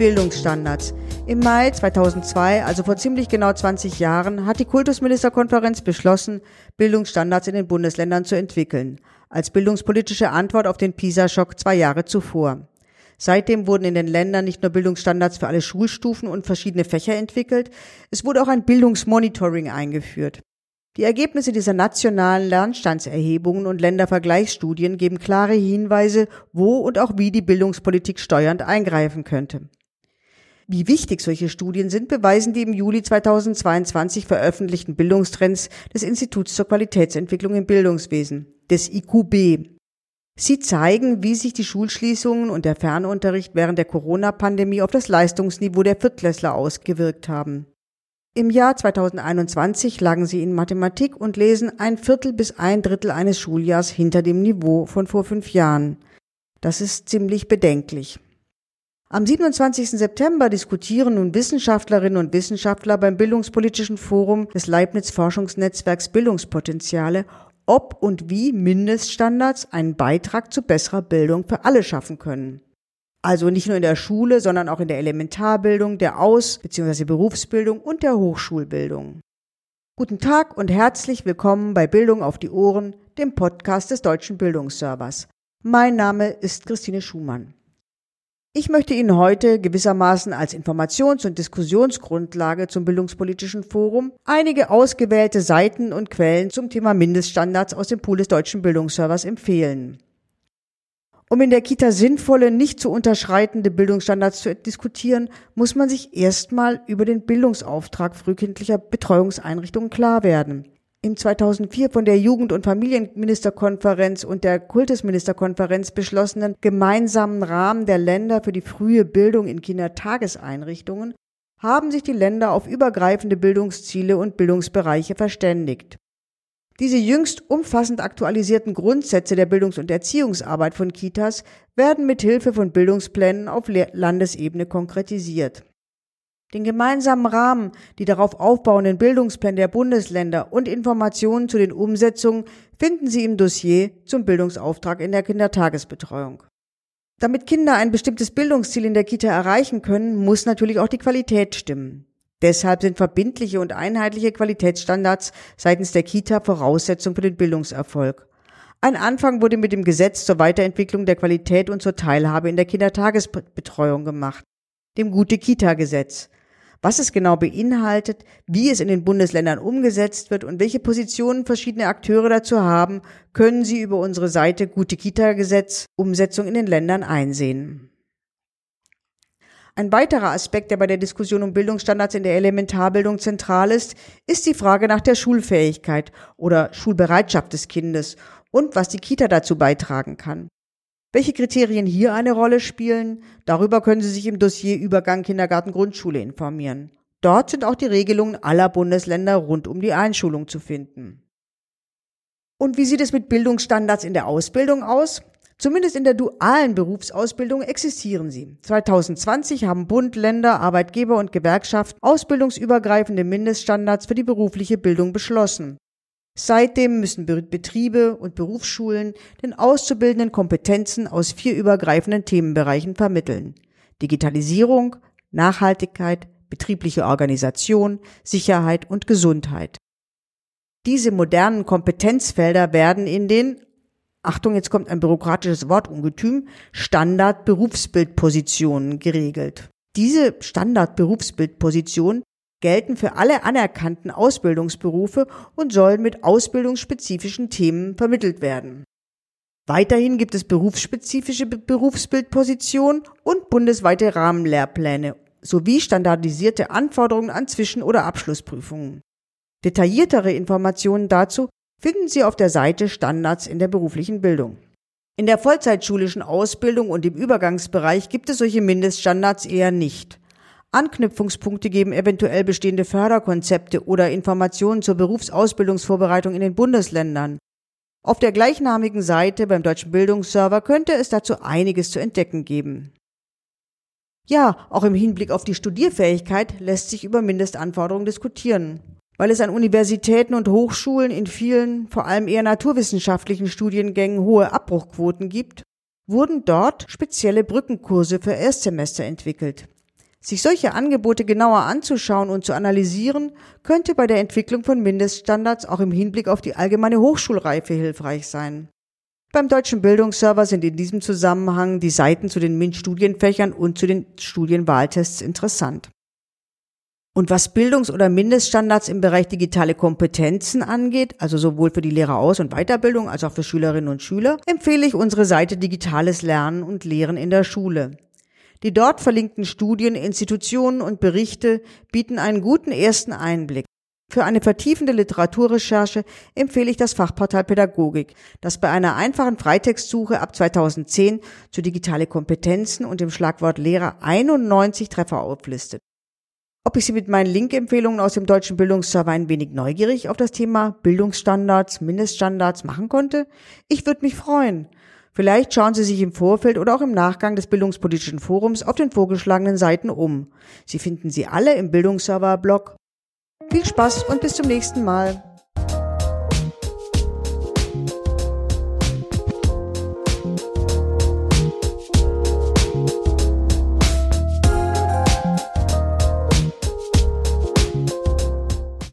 Bildungsstandards. Im Mai 2002, also vor ziemlich genau 20 Jahren, hat die Kultusministerkonferenz beschlossen, Bildungsstandards in den Bundesländern zu entwickeln, als bildungspolitische Antwort auf den PISA-Schock zwei Jahre zuvor. Seitdem wurden in den Ländern nicht nur Bildungsstandards für alle Schulstufen und verschiedene Fächer entwickelt, es wurde auch ein Bildungsmonitoring eingeführt. Die Ergebnisse dieser nationalen Lernstandserhebungen und Ländervergleichsstudien geben klare Hinweise, wo und auch wie die Bildungspolitik steuernd eingreifen könnte. Wie wichtig solche Studien sind, beweisen die im Juli 2022 veröffentlichten Bildungstrends des Instituts zur Qualitätsentwicklung im Bildungswesen, des IQB. Sie zeigen, wie sich die Schulschließungen und der Fernunterricht während der Corona-Pandemie auf das Leistungsniveau der Viertklässler ausgewirkt haben. Im Jahr 2021 lagen sie in Mathematik und Lesen ein Viertel bis ein Drittel eines Schuljahrs hinter dem Niveau von vor fünf Jahren. Das ist ziemlich bedenklich. Am 27. September diskutieren nun Wissenschaftlerinnen und Wissenschaftler beim Bildungspolitischen Forum des Leibniz Forschungsnetzwerks Bildungspotenziale, ob und wie Mindeststandards einen Beitrag zu besserer Bildung für alle schaffen können. Also nicht nur in der Schule, sondern auch in der Elementarbildung, der Aus- bzw. Berufsbildung und der Hochschulbildung. Guten Tag und herzlich willkommen bei Bildung auf die Ohren, dem Podcast des Deutschen Bildungsservers. Mein Name ist Christine Schumann. Ich möchte Ihnen heute gewissermaßen als Informations- und Diskussionsgrundlage zum Bildungspolitischen Forum einige ausgewählte Seiten und Quellen zum Thema Mindeststandards aus dem Pool des Deutschen Bildungsservers empfehlen. Um in der Kita sinnvolle, nicht zu unterschreitende Bildungsstandards zu diskutieren, muss man sich erstmal über den Bildungsauftrag frühkindlicher Betreuungseinrichtungen klar werden. Im 2004 von der Jugend- und Familienministerkonferenz und der Kultusministerkonferenz beschlossenen gemeinsamen Rahmen der Länder für die frühe Bildung in Kindertageseinrichtungen haben sich die Länder auf übergreifende Bildungsziele und Bildungsbereiche verständigt. Diese jüngst umfassend aktualisierten Grundsätze der Bildungs- und Erziehungsarbeit von Kitas werden mit Hilfe von Bildungsplänen auf Landesebene konkretisiert. Den gemeinsamen Rahmen, die darauf aufbauenden Bildungspläne der Bundesländer und Informationen zu den Umsetzungen finden Sie im Dossier zum Bildungsauftrag in der Kindertagesbetreuung. Damit Kinder ein bestimmtes Bildungsziel in der Kita erreichen können, muss natürlich auch die Qualität stimmen. Deshalb sind verbindliche und einheitliche Qualitätsstandards seitens der Kita Voraussetzung für den Bildungserfolg. Ein Anfang wurde mit dem Gesetz zur Weiterentwicklung der Qualität und zur Teilhabe in der Kindertagesbetreuung gemacht, dem Gute-Kita-Gesetz. Was es genau beinhaltet, wie es in den Bundesländern umgesetzt wird und welche Positionen verschiedene Akteure dazu haben, können Sie über unsere Seite Gute-Kita-Gesetz Umsetzung in den Ländern einsehen. Ein weiterer Aspekt, der bei der Diskussion um Bildungsstandards in der Elementarbildung zentral ist, ist die Frage nach der Schulfähigkeit oder Schulbereitschaft des Kindes und was die Kita dazu beitragen kann. Welche Kriterien hier eine Rolle spielen, darüber können Sie sich im Dossier Übergang Kindergarten Grundschule informieren. Dort sind auch die Regelungen aller Bundesländer rund um die Einschulung zu finden. Und wie sieht es mit Bildungsstandards in der Ausbildung aus? Zumindest in der dualen Berufsausbildung existieren sie. 2020 haben Bund, Länder, Arbeitgeber und Gewerkschaft ausbildungsübergreifende Mindeststandards für die berufliche Bildung beschlossen. Seitdem müssen Betriebe und Berufsschulen den Auszubildenden Kompetenzen aus vier übergreifenden Themenbereichen vermitteln. Digitalisierung, Nachhaltigkeit, betriebliche Organisation, Sicherheit und Gesundheit. Diese modernen Kompetenzfelder werden in den Achtung, jetzt kommt ein bürokratisches Wortungetüm, Standard-Berufsbildpositionen geregelt. Diese Standard-Berufsbildpositionen gelten für alle anerkannten Ausbildungsberufe und sollen mit ausbildungsspezifischen Themen vermittelt werden. Weiterhin gibt es berufsspezifische Berufsbildpositionen und bundesweite Rahmenlehrpläne sowie standardisierte Anforderungen an Zwischen- oder Abschlussprüfungen. Detailliertere Informationen dazu finden Sie auf der Seite Standards in der beruflichen Bildung. In der vollzeitschulischen Ausbildung und im Übergangsbereich gibt es solche Mindeststandards eher nicht. Anknüpfungspunkte geben eventuell bestehende Förderkonzepte oder Informationen zur Berufsausbildungsvorbereitung in den Bundesländern. Auf der gleichnamigen Seite beim Deutschen Bildungsserver könnte es dazu einiges zu entdecken geben. Ja, auch im Hinblick auf die Studierfähigkeit lässt sich über Mindestanforderungen diskutieren weil es an Universitäten und Hochschulen in vielen, vor allem eher naturwissenschaftlichen Studiengängen hohe Abbruchquoten gibt, wurden dort spezielle Brückenkurse für Erstsemester entwickelt. Sich solche Angebote genauer anzuschauen und zu analysieren, könnte bei der Entwicklung von Mindeststandards auch im Hinblick auf die allgemeine Hochschulreife hilfreich sein. Beim deutschen Bildungsserver sind in diesem Zusammenhang die Seiten zu den MINT-Studienfächern und zu den Studienwahltests interessant. Und was Bildungs- oder Mindeststandards im Bereich digitale Kompetenzen angeht, also sowohl für die Lehreraus- und Weiterbildung als auch für Schülerinnen und Schüler, empfehle ich unsere Seite Digitales Lernen und Lehren in der Schule. Die dort verlinkten Studien, Institutionen und Berichte bieten einen guten ersten Einblick. Für eine vertiefende Literaturrecherche empfehle ich das Fachportal Pädagogik, das bei einer einfachen Freitextsuche ab 2010 zu digitale Kompetenzen und dem Schlagwort Lehrer 91 Treffer auflistet. Ob ich Sie mit meinen Link-Empfehlungen aus dem deutschen Bildungsserver ein wenig neugierig auf das Thema Bildungsstandards, Mindeststandards machen konnte? Ich würde mich freuen. Vielleicht schauen Sie sich im Vorfeld oder auch im Nachgang des Bildungspolitischen Forums auf den vorgeschlagenen Seiten um. Sie finden sie alle im Bildungsserver-Blog. Viel Spaß und bis zum nächsten Mal.